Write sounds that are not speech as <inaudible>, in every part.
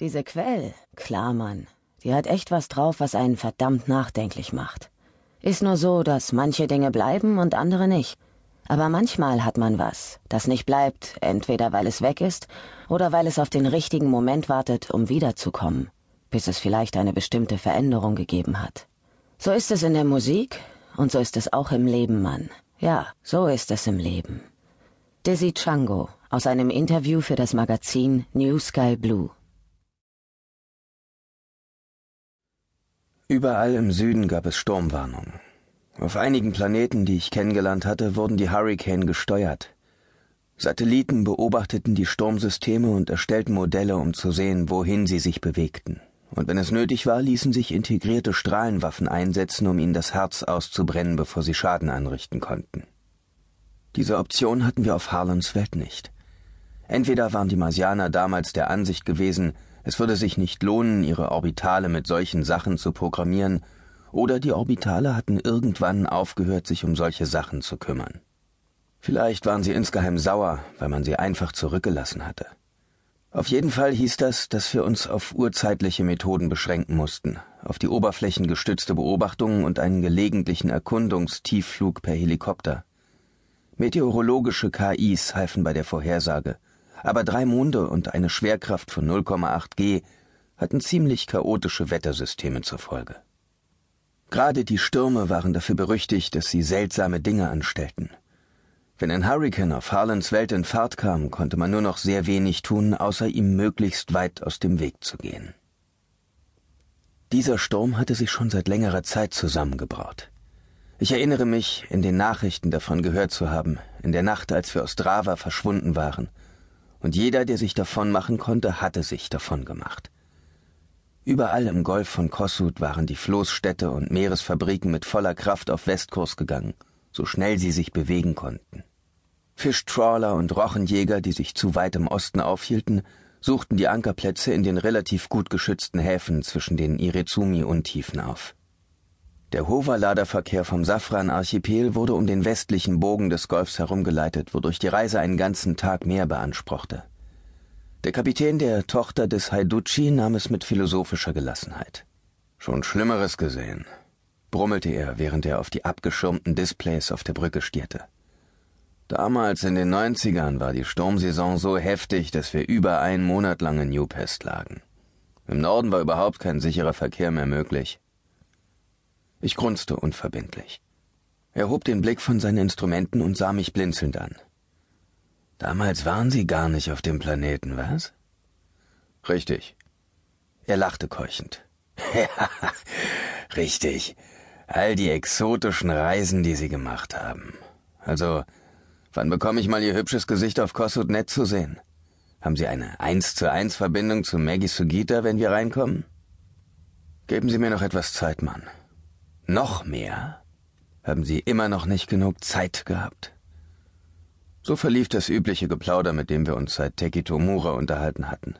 Diese Quell, klar, Mann, die hat echt was drauf, was einen verdammt nachdenklich macht. Ist nur so, dass manche Dinge bleiben und andere nicht. Aber manchmal hat man was, das nicht bleibt, entweder weil es weg ist oder weil es auf den richtigen Moment wartet, um wiederzukommen, bis es vielleicht eine bestimmte Veränderung gegeben hat. So ist es in der Musik und so ist es auch im Leben, Mann. Ja, so ist es im Leben. Dizzy Chango aus einem Interview für das Magazin New Sky Blue. Überall im Süden gab es Sturmwarnungen. Auf einigen Planeten, die ich kennengelernt hatte, wurden die Hurricane gesteuert. Satelliten beobachteten die Sturmsysteme und erstellten Modelle, um zu sehen, wohin sie sich bewegten. Und wenn es nötig war, ließen sich integrierte Strahlenwaffen einsetzen, um ihnen das Herz auszubrennen, bevor sie Schaden anrichten konnten. Diese Option hatten wir auf Harlans Welt nicht. Entweder waren die Marsianer damals der Ansicht gewesen, es würde sich nicht lohnen, ihre Orbitale mit solchen Sachen zu programmieren, oder die Orbitale hatten irgendwann aufgehört, sich um solche Sachen zu kümmern. Vielleicht waren sie insgeheim sauer, weil man sie einfach zurückgelassen hatte. Auf jeden Fall hieß das, dass wir uns auf urzeitliche Methoden beschränken mussten, auf die oberflächengestützte Beobachtung und einen gelegentlichen Erkundungstiefflug per Helikopter. Meteorologische KIs halfen bei der Vorhersage, aber drei Monde und eine Schwerkraft von 0,8 G hatten ziemlich chaotische Wettersysteme zur Folge. Gerade die Stürme waren dafür berüchtigt, dass sie seltsame Dinge anstellten. Wenn ein Hurrikan auf Harlans Welt in Fahrt kam, konnte man nur noch sehr wenig tun, außer ihm möglichst weit aus dem Weg zu gehen. Dieser Sturm hatte sich schon seit längerer Zeit zusammengebraut. Ich erinnere mich, in den Nachrichten davon gehört zu haben, in der Nacht, als wir aus Drava verschwunden waren – und jeder, der sich davon machen konnte, hatte sich davon gemacht. Überall im Golf von Kossuth waren die Floßstädte und Meeresfabriken mit voller Kraft auf Westkurs gegangen, so schnell sie sich bewegen konnten. Fischtrawler und Rochenjäger, die sich zu weit im Osten aufhielten, suchten die Ankerplätze in den relativ gut geschützten Häfen zwischen den Irezumi-Untiefen auf. Der Hoverladerverkehr vom Safran-Archipel wurde um den westlichen Bogen des Golfs herumgeleitet, wodurch die Reise einen ganzen Tag mehr beanspruchte. Der Kapitän der Tochter des Haiduchi nahm es mit philosophischer Gelassenheit. Schon Schlimmeres gesehen, brummelte er, während er auf die abgeschirmten Displays auf der Brücke stierte. Damals in den 90ern war die Sturmsaison so heftig, dass wir über einen Monat lang in Newpest lagen. Im Norden war überhaupt kein sicherer Verkehr mehr möglich. Ich grunzte unverbindlich. Er hob den Blick von seinen Instrumenten und sah mich blinzelnd an. Damals waren Sie gar nicht auf dem Planeten, was? Richtig. Er lachte keuchend. <laughs> Ja, richtig. All die exotischen Reisen, die Sie gemacht haben. Also, wann bekomme ich mal Ihr hübsches Gesicht auf Kossuth Net zu sehen? Haben Sie eine eins zu eins Verbindung zu Maggie Sugita, wenn wir reinkommen? Geben Sie mir noch etwas Zeit, Mann. Noch mehr? Haben Sie immer noch nicht genug Zeit gehabt? So verlief das übliche Geplauder, mit dem wir uns seit Tekitomura unterhalten hatten.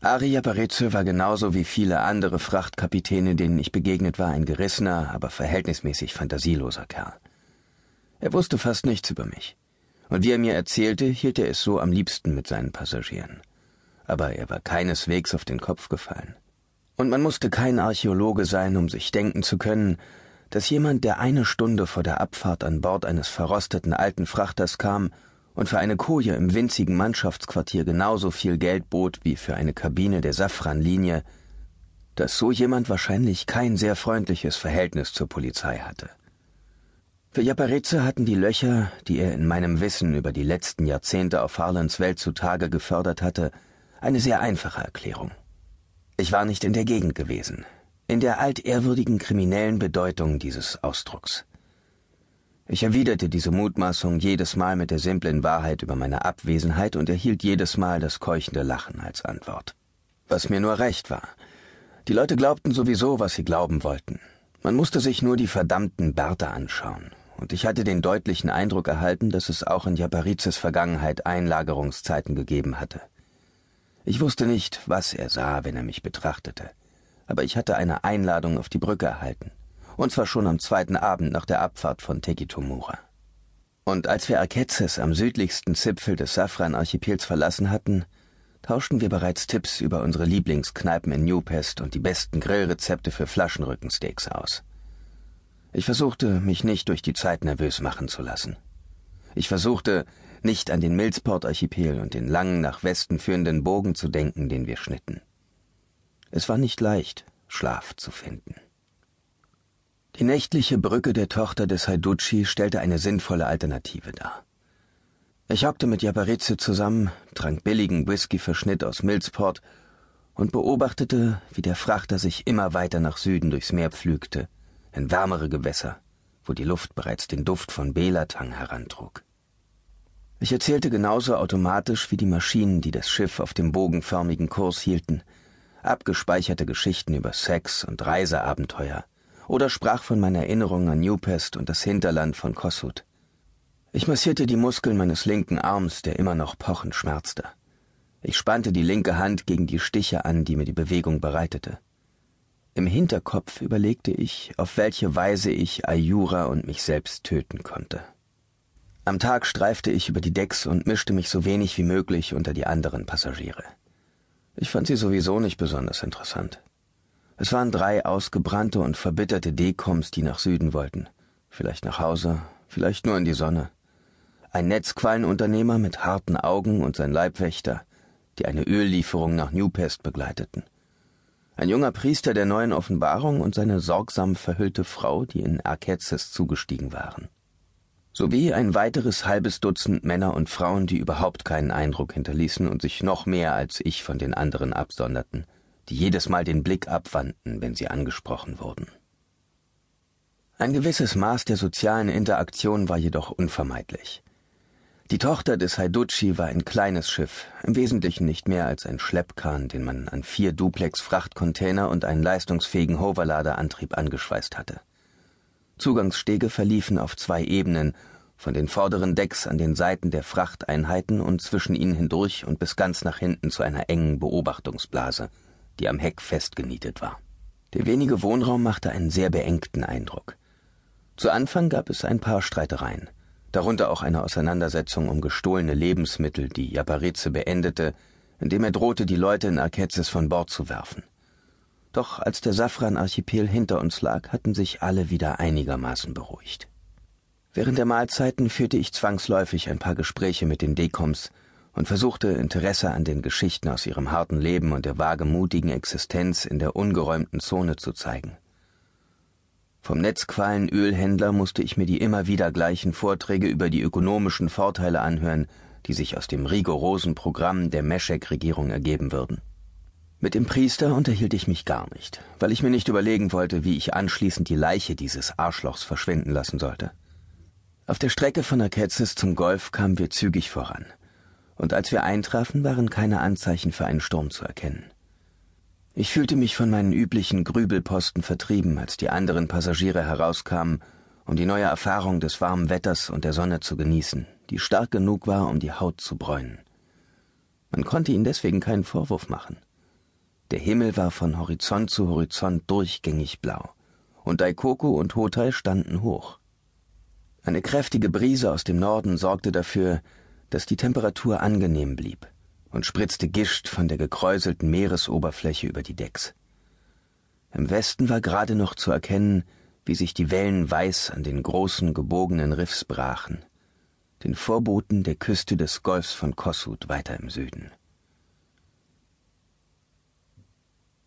Ari Yapareze war genauso wie viele andere Frachtkapitäne, denen ich begegnet war, ein gerissener, aber verhältnismäßig fantasieloser Kerl. Er wusste fast nichts über mich. Und wie er mir erzählte, hielt er es so am liebsten mit seinen Passagieren. Aber er war keineswegs auf den Kopf gefallen. Und man musste kein Archäologe sein, um sich denken zu können, dass jemand, der eine Stunde vor der Abfahrt an Bord eines verrosteten alten Frachters kam und für eine Koje im winzigen Mannschaftsquartier genauso viel Geld bot wie für eine Kabine der Safran-Linie, dass so jemand wahrscheinlich kein sehr freundliches Verhältnis zur Polizei hatte. Für Japareze hatten die Löcher, die er in meinem Wissen über die letzten Jahrzehnte auf Harlands Welt zutage gefördert hatte, eine sehr einfache Erklärung. Ich war nicht in der Gegend gewesen, in der altehrwürdigen kriminellen Bedeutung dieses Ausdrucks. Ich erwiderte diese Mutmaßung jedes Mal mit der simplen Wahrheit über meine Abwesenheit und erhielt jedes Mal das keuchende Lachen als Antwort. Was mir nur recht war. Die Leute glaubten sowieso, was sie glauben wollten. Man musste sich nur die verdammten Bärte anschauen, und ich hatte den deutlichen Eindruck erhalten, dass es auch in Japarizes Vergangenheit Einlagerungszeiten gegeben hatte. Ich wusste nicht, was er sah, wenn er mich betrachtete, aber ich hatte eine Einladung auf die Brücke erhalten, und zwar schon am zweiten Abend nach der Abfahrt von Tekitomura. Und als wir Arkezes am südlichsten Zipfel des Safran-Archipels verlassen hatten, tauschten wir bereits Tipps über unsere Lieblingskneipen in Newpest und die besten Grillrezepte für Flaschenrückensteaks aus. Ich versuchte, mich nicht durch die Zeit nervös machen zu lassen. Ich versuchte, nicht an den Millsport-Archipel und den langen nach Westen führenden Bogen zu denken, den wir schnitten. Es war nicht leicht, Schlaf zu finden. Die nächtliche Brücke der Tochter des Haiducci stellte eine sinnvolle Alternative dar. Ich hockte mit Japarize zusammen, trank billigen Whisky-Verschnitt aus Millsport und beobachtete, wie der Frachter sich immer weiter nach Süden durchs Meer pflügte, in wärmere Gewässer, wo die Luft bereits den Duft von Belatang herantrug. Ich erzählte genauso automatisch wie die Maschinen, die das Schiff auf dem bogenförmigen Kurs hielten, abgespeicherte Geschichten über Sex und Reiseabenteuer oder sprach von meiner Erinnerung an Newpest und das Hinterland von Kossuth. Ich massierte die Muskeln meines linken Arms, der immer noch pochend schmerzte. Ich spannte die linke Hand gegen die Stiche an, die mir die Bewegung bereitete. Im Hinterkopf überlegte ich, auf welche Weise ich Ayura und mich selbst töten konnte. Am Tag streifte ich über die Decks und mischte mich so wenig wie möglich unter die anderen Passagiere. Ich fand sie sowieso nicht besonders interessant. Es waren drei ausgebrannte und verbitterte Dekoms, die nach Süden wollten. Vielleicht nach Hause, vielleicht nur in die Sonne. Ein Netzquallenunternehmer mit harten Augen und sein Leibwächter, die eine Öllieferung nach Newpest begleiteten. Ein junger Priester der neuen Offenbarung und seine sorgsam verhüllte Frau, die in Arkezes zugestiegen waren sowie ein weiteres halbes Dutzend Männer und Frauen, die überhaupt keinen Eindruck hinterließen und sich noch mehr als ich von den anderen absonderten, die jedes Mal den Blick abwandten, wenn sie angesprochen wurden. Ein gewisses Maß der sozialen Interaktion war jedoch unvermeidlich. Die Tochter des Haiducci war ein kleines Schiff, im Wesentlichen nicht mehr als ein Schleppkahn, den man an vier Duplex-Frachtcontainer und einen leistungsfähigen Hoverladerantrieb angeschweißt hatte. Zugangsstege verliefen auf zwei Ebenen, von den vorderen Decks an den Seiten der Frachteinheiten und zwischen ihnen hindurch und bis ganz nach hinten zu einer engen Beobachtungsblase, die am Heck festgenietet war. Der wenige Wohnraum machte einen sehr beengten Eindruck. Zu Anfang gab es ein paar Streitereien, darunter auch eine Auseinandersetzung um gestohlene Lebensmittel, die Japarize beendete, indem er drohte, die Leute in Arkezes von Bord zu werfen. Doch als der Safran-Archipel hinter uns lag, hatten sich alle wieder einigermaßen beruhigt. Während der Mahlzeiten führte ich zwangsläufig ein paar Gespräche mit den Dekoms und versuchte Interesse an den Geschichten aus ihrem harten Leben und der wagemutigen Existenz in der ungeräumten Zone zu zeigen. Vom Netzquallen-Ölhändler musste ich mir die immer wieder gleichen Vorträge über die ökonomischen Vorteile anhören, die sich aus dem rigorosen Programm der Meschek-Regierung ergeben würden. Mit dem Priester unterhielt ich mich gar nicht, weil ich mir nicht überlegen wollte, wie ich anschließend die Leiche dieses Arschlochs verschwinden lassen sollte. Auf der Strecke von Akezis zum Golf kamen wir zügig voran, und als wir eintrafen, waren keine Anzeichen für einen Sturm zu erkennen. Ich fühlte mich von meinen üblichen Grübelposten vertrieben, als die anderen Passagiere herauskamen, um die neue Erfahrung des warmen Wetters und der Sonne zu genießen, die stark genug war, um die Haut zu bräunen. Man konnte ihnen deswegen keinen Vorwurf machen. Der Himmel war von Horizont zu Horizont durchgängig blau, und Daikoku und Hotai standen hoch. Eine kräftige Brise aus dem Norden sorgte dafür, dass die Temperatur angenehm blieb und spritzte Gischt von der gekräuselten Meeresoberfläche über die Decks. Im Westen war gerade noch zu erkennen, wie sich die Wellen weiß an den großen gebogenen Riffs brachen, den Vorboten der Küste des Golfs von Kossuth weiter im Süden.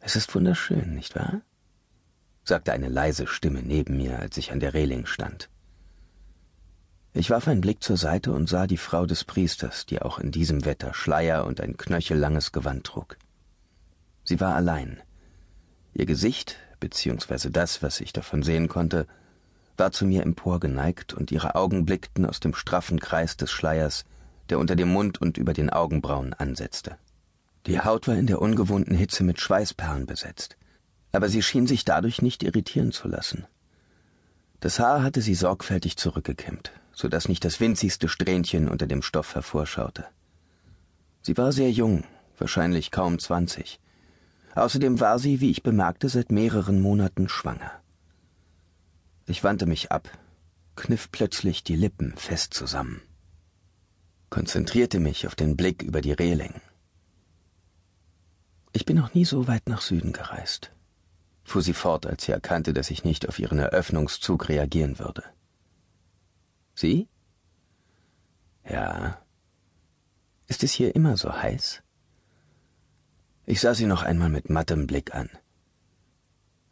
Es ist wunderschön, nicht wahr? sagte eine leise Stimme neben mir, als ich an der Reling stand. Ich warf einen Blick zur Seite und sah die Frau des Priesters, die auch in diesem Wetter Schleier und ein knöchellanges Gewand trug. Sie war allein. Ihr Gesicht, beziehungsweise das, was ich davon sehen konnte, war zu mir emporgeneigt und ihre Augen blickten aus dem straffen Kreis des Schleiers, der unter dem Mund und über den Augenbrauen ansetzte. Die Haut war in der ungewohnten Hitze mit Schweißperlen besetzt, aber sie schien sich dadurch nicht irritieren zu lassen. Das Haar hatte sie sorgfältig zurückgekämmt, so dass nicht das winzigste Strähnchen unter dem Stoff hervorschaute. Sie war sehr jung, wahrscheinlich kaum zwanzig. Außerdem war sie, wie ich bemerkte, seit mehreren Monaten schwanger. Ich wandte mich ab, kniff plötzlich die Lippen fest zusammen, konzentrierte mich auf den Blick über die Reling. Ich bin noch nie so weit nach Süden gereist, fuhr sie fort, als sie erkannte, dass ich nicht auf ihren Eröffnungszug reagieren würde. Sie? Ja. Ist es hier immer so heiß? Ich sah sie noch einmal mit mattem Blick an.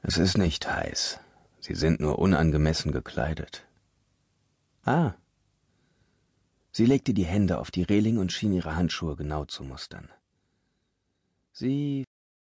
Es ist nicht heiß. Sie sind nur unangemessen gekleidet. Ah. Sie legte die Hände auf die Reling und schien ihre Handschuhe genau zu mustern. Sie